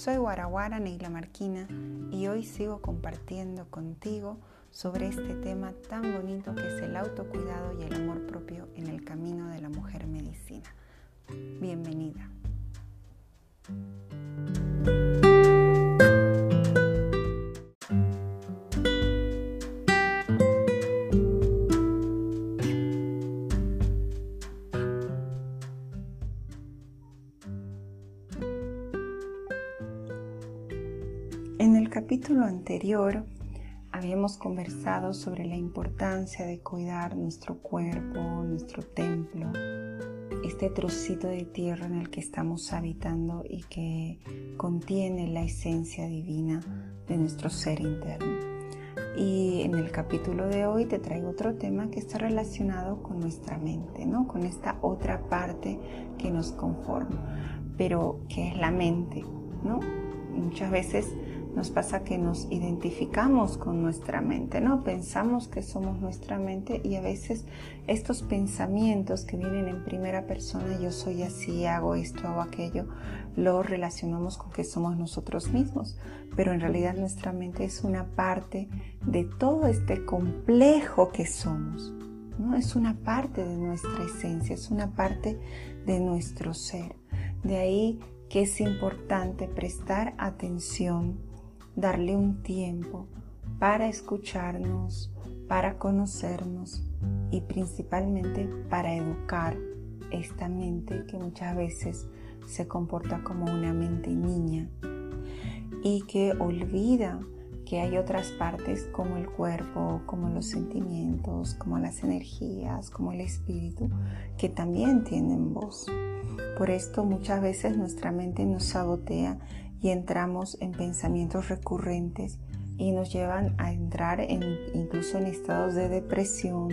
Soy Guaraguara Neila Marquina y hoy sigo compartiendo contigo sobre este tema tan bonito que es el autocuidado y el amor propio en el camino de la mujer medicina. Bienvenida. Capítulo anterior habíamos conversado sobre la importancia de cuidar nuestro cuerpo, nuestro templo, este trocito de tierra en el que estamos habitando y que contiene la esencia divina de nuestro ser interno. Y en el capítulo de hoy te traigo otro tema que está relacionado con nuestra mente, ¿no? Con esta otra parte que nos conforma, pero que es la mente, ¿no? Muchas veces nos pasa que nos identificamos con nuestra mente, ¿no? Pensamos que somos nuestra mente y a veces estos pensamientos que vienen en primera persona, yo soy así, hago esto, hago aquello, lo relacionamos con que somos nosotros mismos, pero en realidad nuestra mente es una parte de todo este complejo que somos, ¿no? Es una parte de nuestra esencia, es una parte de nuestro ser. De ahí que es importante prestar atención darle un tiempo para escucharnos, para conocernos y principalmente para educar esta mente que muchas veces se comporta como una mente niña y que olvida que hay otras partes como el cuerpo, como los sentimientos, como las energías, como el espíritu, que también tienen voz. Por esto muchas veces nuestra mente nos sabotea y entramos en pensamientos recurrentes y nos llevan a entrar en, incluso en estados de depresión,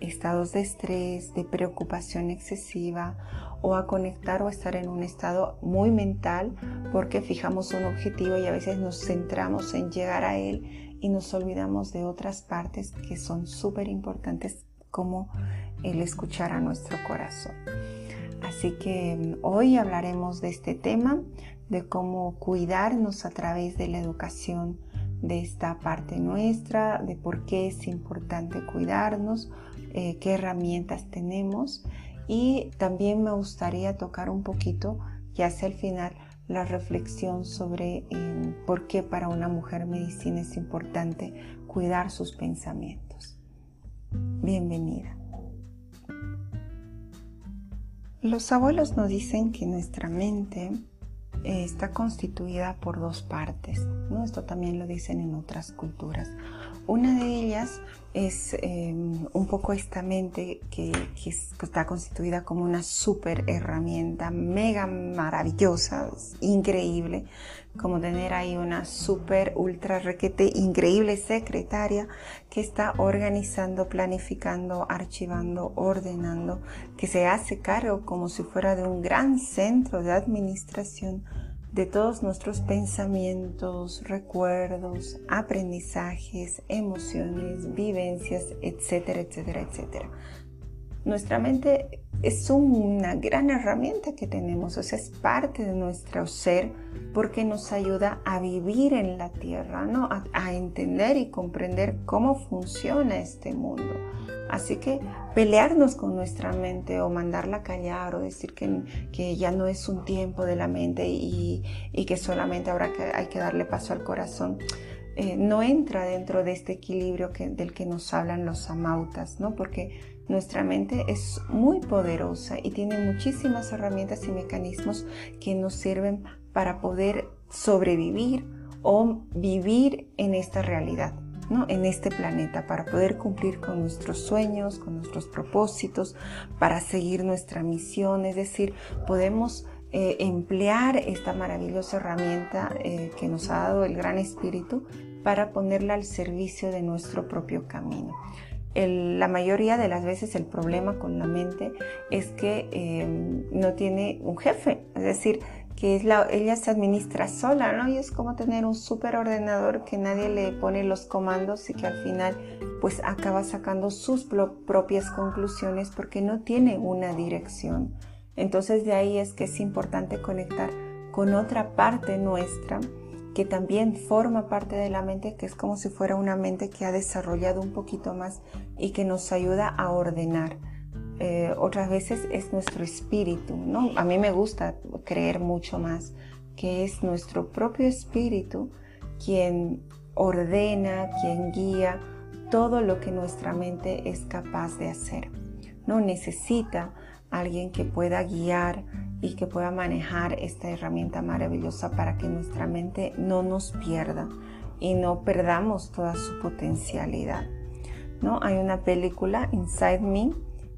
estados de estrés, de preocupación excesiva o a conectar o a estar en un estado muy mental porque fijamos un objetivo y a veces nos centramos en llegar a él y nos olvidamos de otras partes que son súper importantes como el escuchar a nuestro corazón. Así que mm, hoy hablaremos de este tema, de cómo cuidarnos a través de la educación de esta parte nuestra, de por qué es importante cuidarnos, eh, qué herramientas tenemos y también me gustaría tocar un poquito, ya hacia el final, la reflexión sobre eh, por qué para una mujer medicina es importante cuidar sus pensamientos. Bienvenida. Los abuelos nos dicen que nuestra mente está constituida por dos partes. Esto también lo dicen en otras culturas. Una de ellas es em, un poco esta mente que, está constituida como una super herramienta mega maravillosa, increíble, como tener ahí una super ultra requete increíble secretaria que está organizando, planificando, archivando, ordenando, que se hace cargo como si fuera de un gran centro de administración de todos nuestros pensamientos, recuerdos, aprendizajes, emociones, vivencias, etcétera, etcétera, etcétera. Nuestra mente es una gran herramienta que tenemos, o sea, es parte de nuestro ser porque nos ayuda a vivir en la tierra, ¿no? a, entender y comprender cómo funciona este mundo. Así que pelearnos con nuestra mente o mandarla callar o decir que, que ya no es un tiempo de la mente y, que solamente ahora que hay que darle paso al corazón, eh, no entra dentro de este equilibrio del que nos hablan los amautas, ¿no? Porque nuestra mente es muy poderosa y tiene muchísimas herramientas y mecanismos que nos sirven para poder sobrevivir o vivir en esta realidad en este planeta para poder cumplir con nuestros sueños, con nuestros propósitos, para seguir nuestra misión. Es decir, podemos eh, emplear esta maravillosa herramienta eh, que nos ha dado el Gran Espíritu para ponerla al servicio de nuestro propio camino. La mayoría de las veces el problema con la mente es que eh, no tiene un jefe, es decir, que es la, ella se administra sola, ¿no? Y es como tener un super ordenador que nadie le pone los comandos y que al final pues acaba sacando sus propias conclusiones porque no tiene una dirección. Entonces de ahí es que es importante conectar con otra parte nuestra que también forma parte de la mente, que es como si fuera una mente que ha desarrollado un poquito más y que nos ayuda a ordenar. Eh, otras veces es nuestro espíritu, ¿no? A mí me gusta creer mucho más que es nuestro propio espíritu quien ordena, quien guía todo lo que nuestra mente es capaz de hacer. No necesita alguien que pueda guiar y que pueda manejar esta herramienta maravillosa para que nuestra mente no nos pierda y no perdamos toda su potencialidad. ¿no? Hay una película, Inside Me,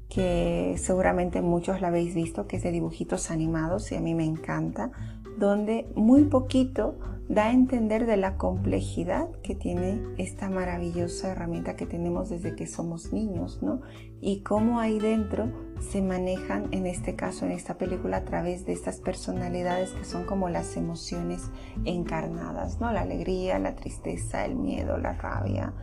que seguramente muchos la habéis visto, que es de dibujitos animados y a mí me encanta, donde muy poquito da a entender de la complejidad que tiene esta maravillosa herramienta que tenemos desde que somos niños, ¿no? Y cómo ahí dentro se manejan, en este caso, en esta película, a través de estas personalidades que son como las emociones encarnadas, ¿no? La alegría, la tristeza, el miedo, la rabia,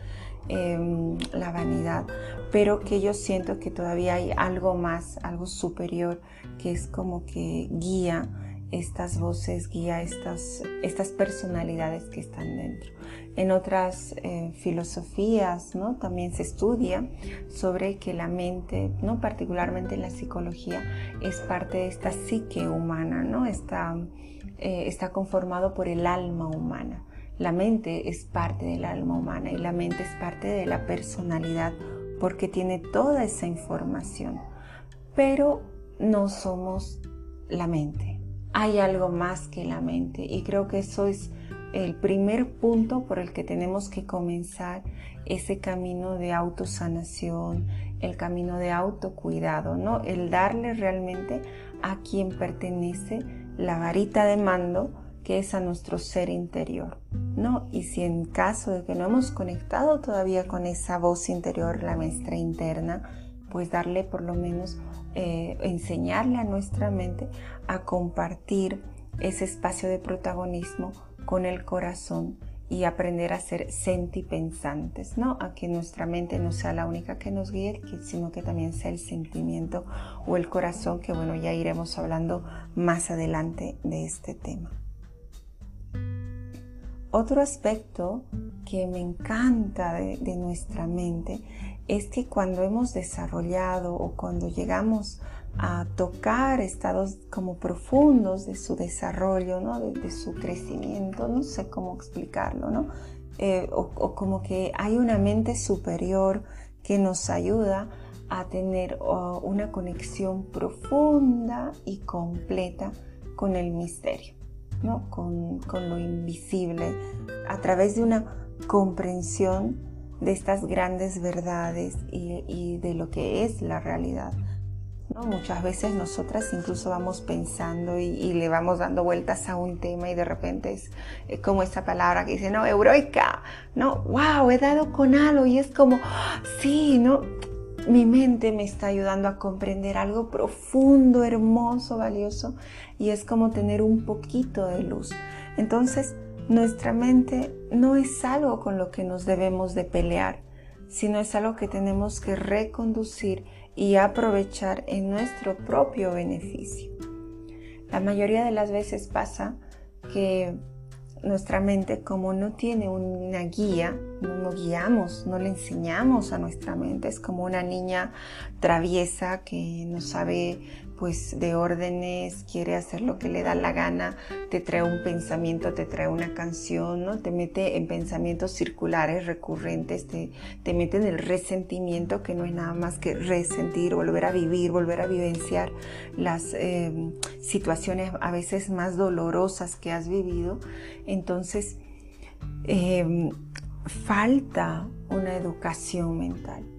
em, la vanidad, pero que yo siento que todavía hay algo más, algo superior, que es como que guía estas voces, guía estas, estas personalidades que están dentro. En otras eh, filosofías ¿no? también se estudia sobre que la mente, ¿no? particularmente en la psicología, es parte de esta psique humana, ¿no? está, eh, está conformado por el alma humana. La mente es parte del alma humana y la mente es parte de la personalidad porque tiene toda esa información. Pero no somos la mente hay algo más que la mente y creo que eso es el primer punto por el que tenemos que comenzar ese camino de autosanación, el camino de autocuidado, ¿no? El darle realmente a quien pertenece la varita de mando que es a nuestro ser interior, ¿no? Y si en caso de que no hemos conectado todavía con esa voz interior, la maestra interna, pues darle por lo menos, eh, enseñarle a nuestra mente a compartir ese espacio de protagonismo con el corazón y aprender a ser sentipensantes, ¿no? A que nuestra mente no sea la única que nos guíe, sino que también sea el sentimiento o el corazón, que bueno, ya iremos hablando más adelante de este tema. Otro aspecto que me encanta de nuestra mente es que cuando hemos desarrollado o cuando llegamos a tocar estados como profundos de su desarrollo, ¿no? de, su crecimiento, no sé cómo explicarlo, ¿no? Eh, o, como que hay una mente superior que nos ayuda a tener una conexión profunda y completa con el misterio, ¿no? con, con lo invisible, a través de una comprensión de estas grandes verdades y, de lo que es la realidad. ¿no? Muchas veces nosotras incluso vamos pensando y, le vamos dando vueltas a un tema y de repente es, como esa palabra que dice, no, euroica, no, wow, he dado con algo y es como, sí, ¿no? Mi mente me está ayudando a comprender algo profundo, hermoso, valioso y es como tener un poquito de luz. Entonces, nuestra mente no es algo con lo que nos debemos de pelear, sino es algo que tenemos que reconducir y aprovechar en nuestro propio beneficio. La mayoría de las veces pasa que nuestra mente, como no tiene una guía, no guiamos, no le enseñamos a nuestra mente, es como una niña traviesa que no sabe pues de órdenes, quiere hacer lo que le da la gana, te trae un pensamiento, te trae una canción, ¿no? Te mete en pensamientos circulares recurrentes, te, te mete en el resentimiento, que no es nada más que resentir, volver a vivir, volver a vivenciar las em, situaciones a veces más dolorosas que has vivido. Entonces, em, falta una educación mental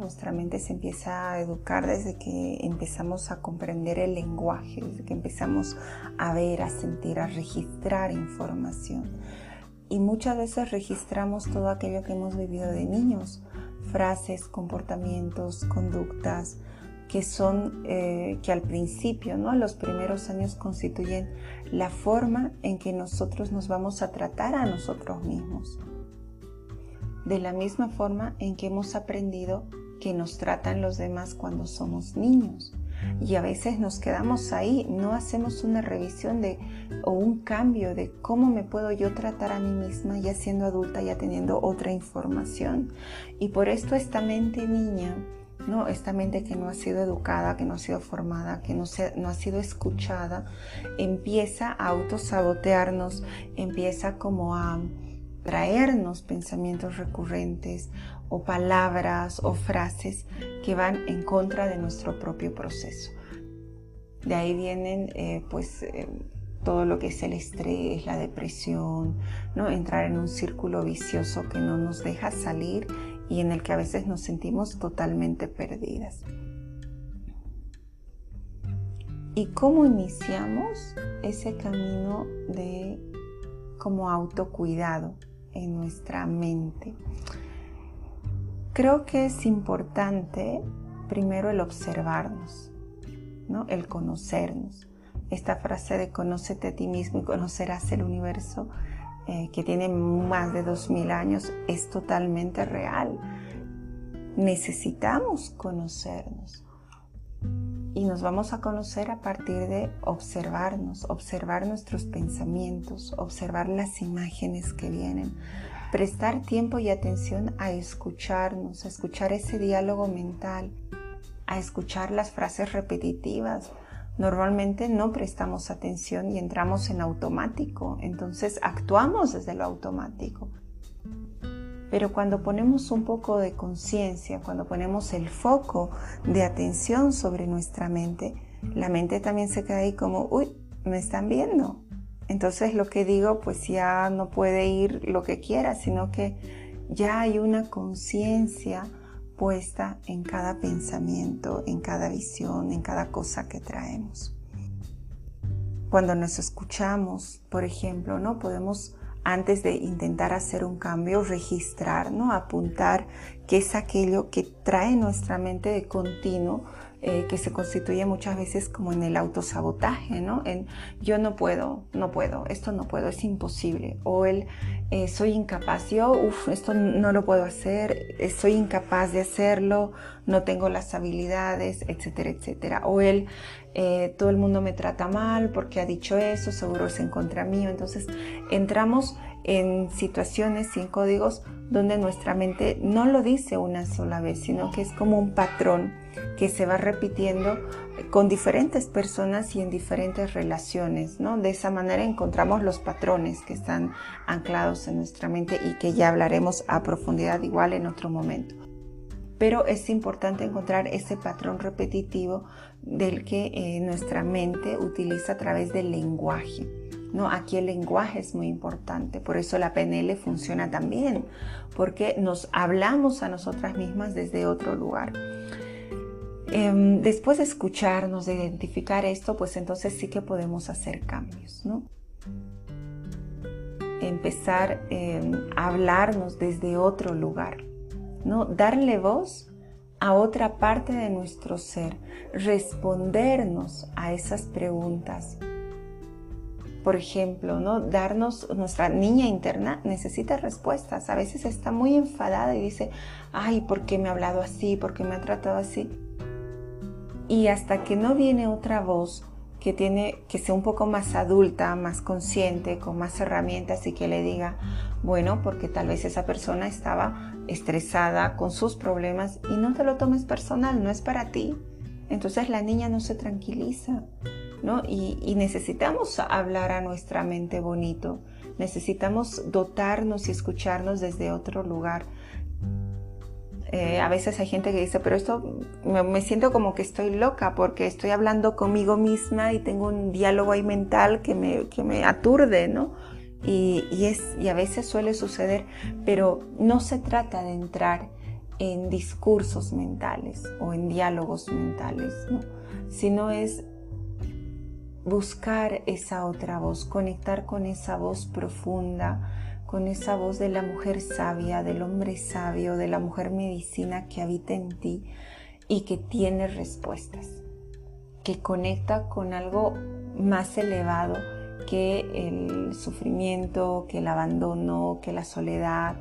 nuestra mente se empieza a educar desde que empezamos a comprender el lenguaje, desde que empezamos a ver, a sentir, a registrar información. Y muchas veces registramos todo aquello que hemos vivido de niños, frases, comportamientos, conductas, que son, eh, que al principio, ¿no? los primeros años constituyen la forma en que nosotros nos vamos a tratar a nosotros mismos. De la misma forma en que hemos aprendido que nos tratan los demás cuando somos niños. y a veces nos quedamos ahí, no hacemos una revisión de o un cambio de cómo me puedo yo tratar a mí misma ya siendo adulta, ya teniendo otra información. Y por esto esta mente niña, ¿no? Esta mente que no ha sido educada, que no ha sido formada, que no, no ha sido escuchada, empieza a autosabotearnos, empieza como a traernos pensamientos recurrentes o palabras o frases que van en contra de nuestro propio proceso. De ahí vienen eh, pues eh, todo lo que es el estrés, la depresión, ¿no? entrar en un círculo vicioso que no nos deja salir y en el que a veces nos sentimos totalmente perdidas. ¿Y cómo iniciamos ese camino de como autocuidado en nuestra mente? Creo que es importante primero el observarnos, ¿no? el conocernos. Esta frase de conócete a ti mismo y conocerás el universo, eh, que tiene más de 2000 años, es totalmente real. Necesitamos conocernos. Y nos vamos a conocer a partir de observarnos, observar nuestros pensamientos, observar las imágenes que vienen, prestar tiempo y atención a escucharnos, a escuchar ese diálogo mental, a escuchar las frases repetitivas. Normalmente no prestamos atención y entramos en automático, entonces actuamos desde lo automático. Pero cuando ponemos un poco de conciencia, cuando ponemos el foco de atención sobre nuestra mente, la mente también se queda ahí como, uy, me están viendo, entonces lo que digo pues ya no puede ir lo que quiera, sino que ya hay una conciencia puesta en cada pensamiento, en cada visión, en cada cosa que traemos. Cuando nos escuchamos, por ejemplo, ¿no? Podemos antes de intentar hacer un cambio, registrar, ¿no? apuntar qué es aquello que trae nuestra mente de continuo eh, que se constituye muchas veces como en el autosabotaje, ¿no? En yo no puedo, no puedo, esto no puedo, es imposible. O el eh, soy incapaz, yo, uff, esto no lo puedo hacer, eh, soy incapaz de hacerlo, no tengo las habilidades, etcétera, etcétera. O el todo el mundo me trata mal porque ha dicho eso, seguro es en contra mío. Entonces entramos en situaciones en códigos donde nuestra mente no lo dice una sola vez, sino que es como un patrón que se va repitiendo con diferentes personas y en diferentes relaciones, ¿no? De esa manera encontramos los patrones que están anclados en nuestra mente y que ya hablaremos a profundidad igual en otro momento. Pero es importante encontrar ese patrón repetitivo del que eh, nuestra mente utiliza a través del lenguaje. ¿no? Aquí el lenguaje es muy importante, por eso la PNL funciona también, porque nos hablamos a nosotras mismas desde otro lugar. Em, después de escucharnos, de identificar esto, pues entonces sí que podemos hacer cambios, ¿no? Empezar em, a hablarnos desde otro lugar, ¿no? Darle voz a otra parte de nuestro ser, respondernos a esas preguntas. Por ejemplo, ¿no? Darnos, nuestra niña interna necesita respuestas. A veces está muy enfadada y dice, ay, ¿por qué me ha hablado así? ¿Por qué me ha tratado así? Y hasta que no viene otra voz que tiene que sea un poco más adulta, más consciente, con más herramientas y que le diga, bueno, porque tal vez esa persona estaba estresada con sus problemas y no te lo tomes personal, no es para ti. Entonces la niña no se tranquiliza, ¿no? Y, y necesitamos hablar a nuestra mente bonito, necesitamos dotarnos y escucharnos desde otro lugar eh, a veces hay gente que dice, pero esto me, siento como que estoy loca porque estoy hablando conmigo misma y tengo un diálogo mental que me, que me aturde, ¿no? Y, es, y a veces suele suceder, pero no se trata de entrar en discursos mentales o en diálogos mentales, ¿no? sino es buscar esa otra voz, conectar con esa voz profunda, con esa voz de la mujer sabia, del hombre sabio, de la mujer medicina que habita en ti y que tiene respuestas, que conecta con algo más elevado que el sufrimiento, que el abandono, que la soledad,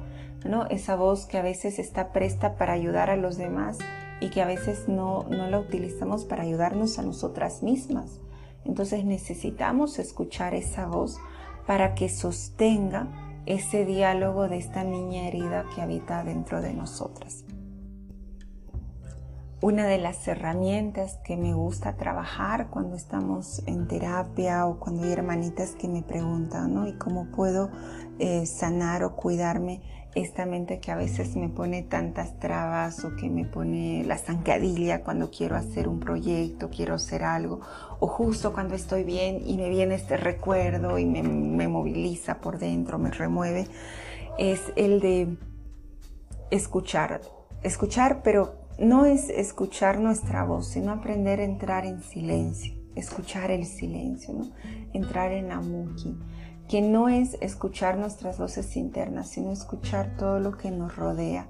¿no? Esa voz que a veces está presta para ayudar a los demás y que a veces no, no la utilizamos para ayudarnos a nosotras mismas. Entonces necesitamos escuchar esa voz para que sostenga ese diálogo de esta niña herida que habita dentro de nosotras. Una de las herramientas que me gusta trabajar cuando estamos en terapia o cuando hay hermanitas que me preguntan, ¿no? ¿Y cómo puedo eh, sanar o cuidarme esta mente que a veces me pone tantas trabas o que me pone la zancadilla cuando quiero hacer un proyecto, quiero hacer algo, o justo cuando estoy bien y me viene este recuerdo y me, me moviliza por dentro, me remueve, es el de escuchar. Escuchar, pero no es escuchar nuestra voz, sino aprender a entrar en silencio, escuchar el silencio, entrar en amuki que no es escuchar nuestras voces internas, sino escuchar todo lo que nos rodea.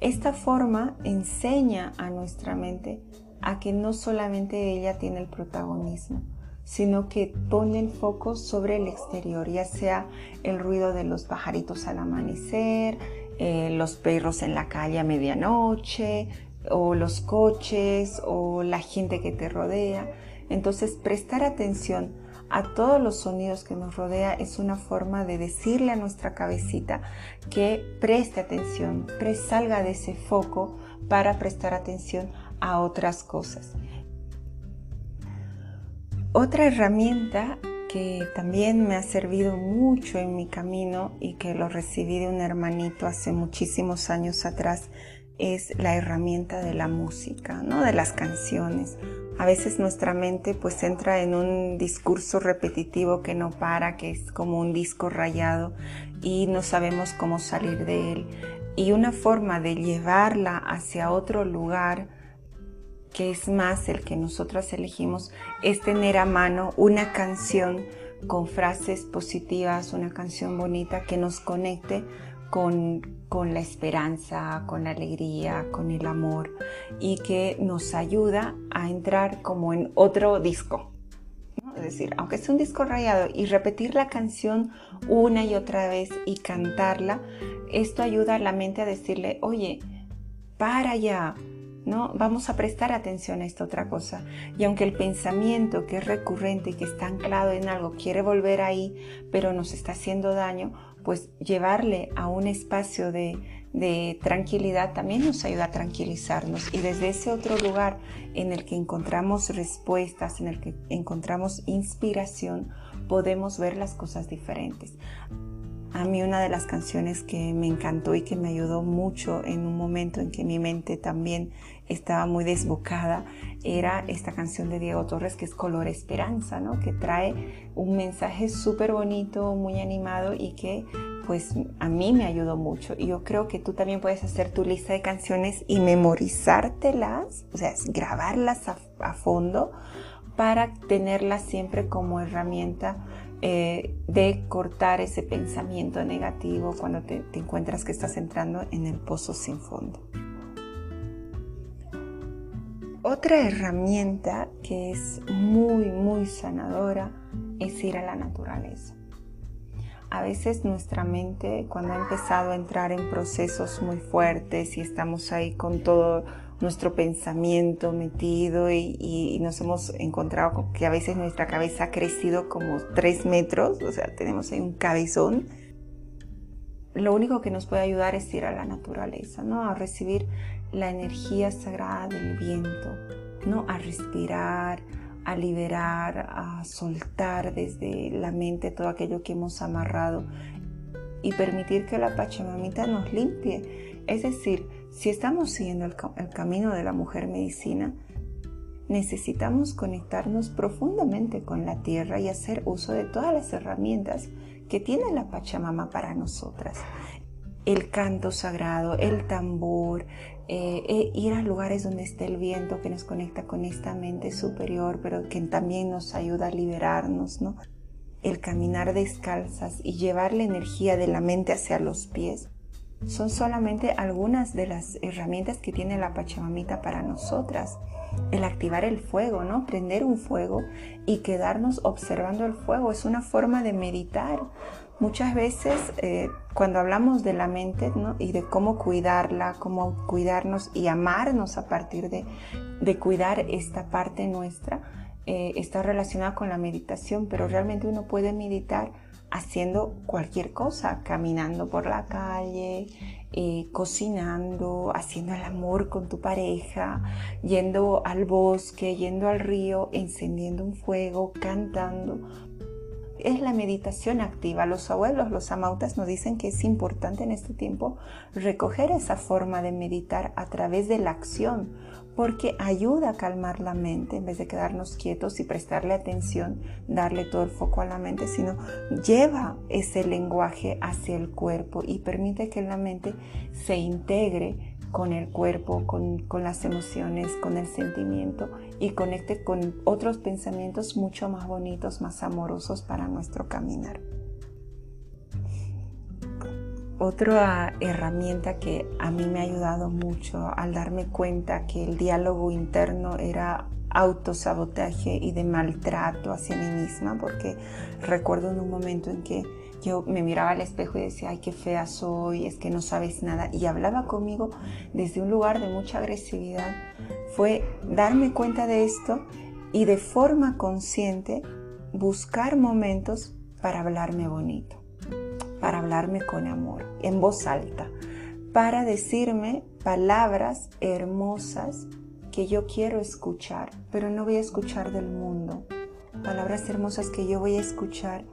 Esta forma enseña a nuestra mente a que no solamente ella tiene el protagonismo, sino que pone el foco sobre el exterior, ya sea el ruido de los pajaritos al amanecer, eh, los perros en la calle a medianoche, o los coches, o la gente que te rodea. Entonces, prestar atención a todos los sonidos que nos rodea es una forma de decirle a nuestra cabecita que preste atención, salga de ese foco para prestar atención a otras cosas. Otra herramienta que también me ha servido mucho en mi camino y que lo recibí de un hermanito hace muchísimos años atrás es la herramienta de la música, ¿no? de las canciones. A veces nuestra mente pues entra en un discurso repetitivo que no para, que es como un disco rayado y no sabemos cómo salir de él. Y una forma de llevarla hacia otro lugar, que es más el que nosotras elegimos, es tener a mano una canción con frases positivas, una canción bonita que nos conecte con, la esperanza, con la alegría, con el amor y que nos ayuda a entrar como en otro disco. Es decir, aunque es un disco rayado y repetir la canción una y otra vez y cantarla, esto ayuda a la mente a decirle, oye, para ya, ¿no? Vamos a prestar atención a esta otra cosa. Y aunque el pensamiento que es recurrente y que está anclado en algo quiere volver ahí, pero nos está haciendo daño, pues llevarle a un espacio de, tranquilidad también nos ayuda a tranquilizarnos y desde ese otro lugar en el que encontramos respuestas, en el que encontramos inspiración, podemos ver las cosas diferentes. A mí una de las canciones que me encantó y que me ayudó mucho en un momento en que mi mente también estaba muy desbocada era esta canción de Diego Torres que es Color Esperanza, ¿no? que trae un mensaje súper bonito, muy animado y que pues a mí me ayudó mucho. Y yo creo que tú también puedes hacer tu lista de canciones y memorizártelas, o sea, grabarlas a, fondo para tenerlas siempre como herramienta eh, de cortar ese pensamiento negativo cuando te encuentras que estás entrando en el pozo sin fondo. Otra herramienta que es muy, muy sanadora es ir a la naturaleza. A veces nuestra mente, cuando ha empezado a entrar en procesos muy fuertes y estamos ahí con todo nuestro pensamiento metido y, nos hemos encontrado con que a veces nuestra cabeza ha crecido como tres metros, o sea, tenemos ahí un cabezón, lo único que nos puede ayudar es ir a la naturaleza, ¿no? A recibir la energía sagrada del viento, ¿no? A respirar, a liberar, a soltar desde la mente todo aquello que hemos amarrado y permitir que la Pachamamita nos limpie. Es decir, si estamos siguiendo el, el camino de la mujer medicina, necesitamos conectarnos profundamente con la tierra y hacer uso de todas las herramientas que tiene la Pachamama para nosotras. El canto sagrado, el tambor, eh, eh, ir a lugares donde esté el viento que nos conecta con esta mente superior, pero que también nos ayuda a liberarnos, ¿no? El caminar descalzas y llevar la energía de la mente hacia los pies son solamente algunas de las herramientas que tiene la Pachamamita para nosotras. El activar el fuego, ¿no? Prender un fuego y quedarnos observando el fuego es una forma de meditar. Muchas veces eh, cuando hablamos de la mente y de cómo cuidarla, cómo cuidarnos y amarnos a partir de, cuidar esta parte nuestra, eh, está relacionada con la meditación, pero realmente uno puede meditar haciendo cualquier cosa, caminando por la calle, eh, cocinando, haciendo el amor con tu pareja, yendo al bosque, yendo al río, encendiendo un fuego, cantando. Es la meditación activa. Los abuelos, los amautas nos dicen que es importante en este tiempo recoger esa forma de meditar a través de la acción porque ayuda a calmar la mente en vez de quedarnos quietos y prestarle atención, darle todo el foco a la mente, sino lleva ese lenguaje hacia el cuerpo y permite que la mente se integre con el cuerpo, con, con, las emociones, con el sentimiento y conecte con otros pensamientos mucho más bonitos, más amorosos para nuestro caminar. Otra herramienta que a mí me ha ayudado mucho al darme cuenta que el diálogo interno era autosabotaje y de maltrato hacia mí misma, porque recuerdo en un momento en que yo me miraba al espejo y decía, ay, qué fea soy, es que no sabes nada, y hablaba conmigo desde un lugar de mucha agresividad, fue darme cuenta de esto y de forma consciente buscar momentos para hablarme bonito para hablarme con amor, en voz alta, para decirme palabras hermosas que yo quiero escuchar, pero no voy a escuchar del mundo. Palabras hermosas que yo voy a escuchar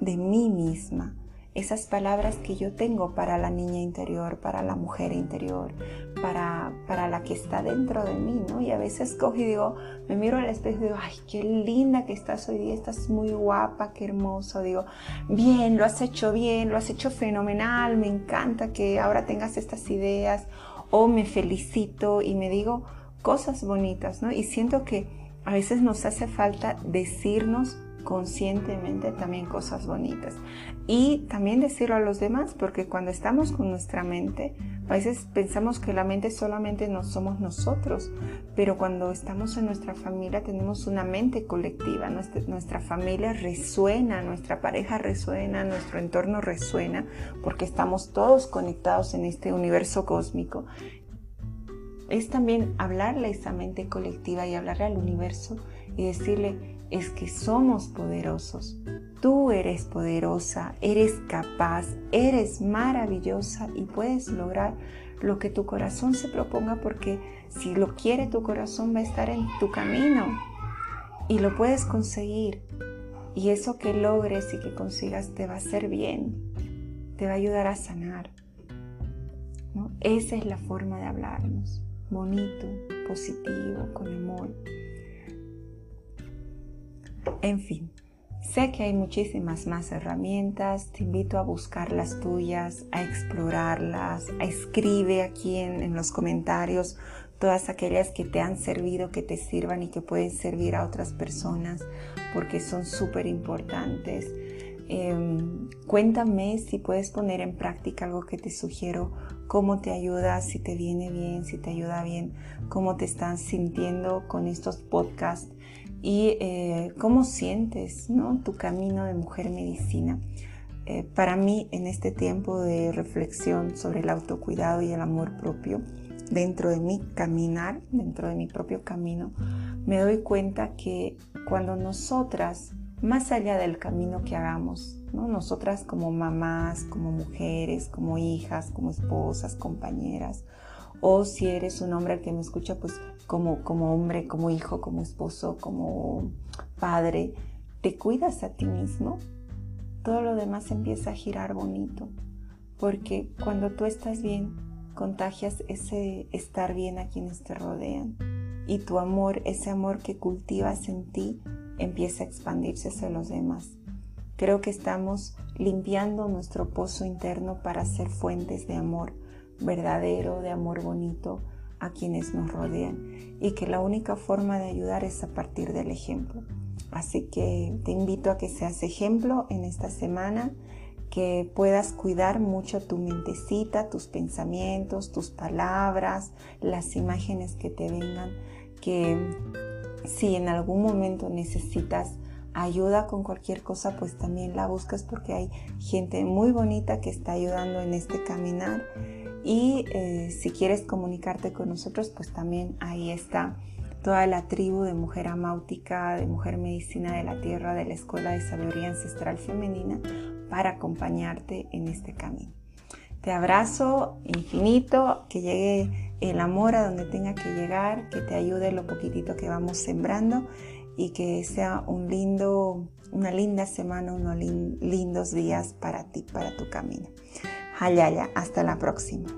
de mí misma, esas palabras que yo tengo para la niña interior, para la mujer interior, para, para la que está dentro de mí, ¿no? Y a veces cojo y digo, me miro al espejo y digo, ay, qué linda que estás hoy día, estás muy guapa, qué hermoso. Digo, bien, lo has hecho bien, lo has hecho fenomenal, me encanta que ahora tengas estas ideas, o me felicito y me digo cosas bonitas, ¿no? Y siento que a veces nos hace falta decirnos conscientemente también cosas bonitas. Y también decirlo a los demás, porque cuando estamos con nuestra mente, a veces pensamos que la mente solamente no somos nosotros, pero cuando estamos en nuestra familia tenemos una mente colectiva, nuestra, nuestra familia resuena, nuestra pareja resuena, nuestro entorno resuena, porque estamos todos conectados en este universo cósmico es también hablarle a esa mente colectiva y hablarle al universo y decirle, es que somos poderosos. Tú eres poderosa, eres capaz, eres maravillosa y puedes lograr lo que tu corazón se proponga porque si lo quiere tu corazón va a estar en tu camino y lo puedes conseguir. Y eso que logres y que consigas te va a hacer bien, te va a ayudar a sanar. Esa es la forma de hablarnos, bonito, positivo, con amor. En fin, sé que hay muchísimas más herramientas, te invito a buscar las tuyas, a explorarlas, a escribe aquí en, los comentarios todas aquellas que te han servido, que te sirvan y que pueden servir a otras personas, porque son súper importantes. Em, cuéntame si puedes poner en práctica algo que te sugiero, cómo te ayuda, si te viene bien, si te ayuda bien, cómo te estás sintiendo con estos podcasts y eh, cómo sientes ¿no? tu camino de mujer medicina. Eh, para mí, en este tiempo de reflexión sobre el autocuidado y el amor propio, dentro de mi caminar, dentro de mi propio camino, me doy cuenta que cuando nosotras, más allá del camino que hagamos, ¿no? nosotras como mamás, como mujeres, como hijas, como esposas, compañeras, o si eres un hombre al que me escucha, pues como, como hombre, como hijo, como esposo, como padre, te cuidas a ti mismo, todo lo demás empieza a girar bonito. Porque cuando tú estás bien, contagias ese estar bien a quienes te rodean. Y tu amor, ese amor que cultivas en ti, empieza a expandirse hacia los demás. Creo que estamos limpiando nuestro pozo interno para ser fuentes de amor verdadero, de amor bonito a quienes nos rodean y que la única forma de ayudar es a partir del ejemplo. Así que te invito a que seas ejemplo en esta semana, que puedas cuidar mucho tu mentecita, tus pensamientos, tus palabras, las imágenes que te vengan, que si en algún momento necesitas ayuda con cualquier cosa, pues también la buscas porque hay gente muy bonita que está ayudando en este caminar. Y eh, si quieres comunicarte con nosotros, pues también ahí está toda la tribu de Mujer Amáutica, de Mujer Medicina de la Tierra, de la Escuela de Sabiduría Ancestral Femenina, para acompañarte en este camino. Te abrazo infinito, que llegue el amor a donde tenga que llegar, que te ayude lo poquitito que vamos sembrando y que sea un lindo, una linda semana, unos lindos días para ti, para tu camino. Hayaya, hasta la próxima.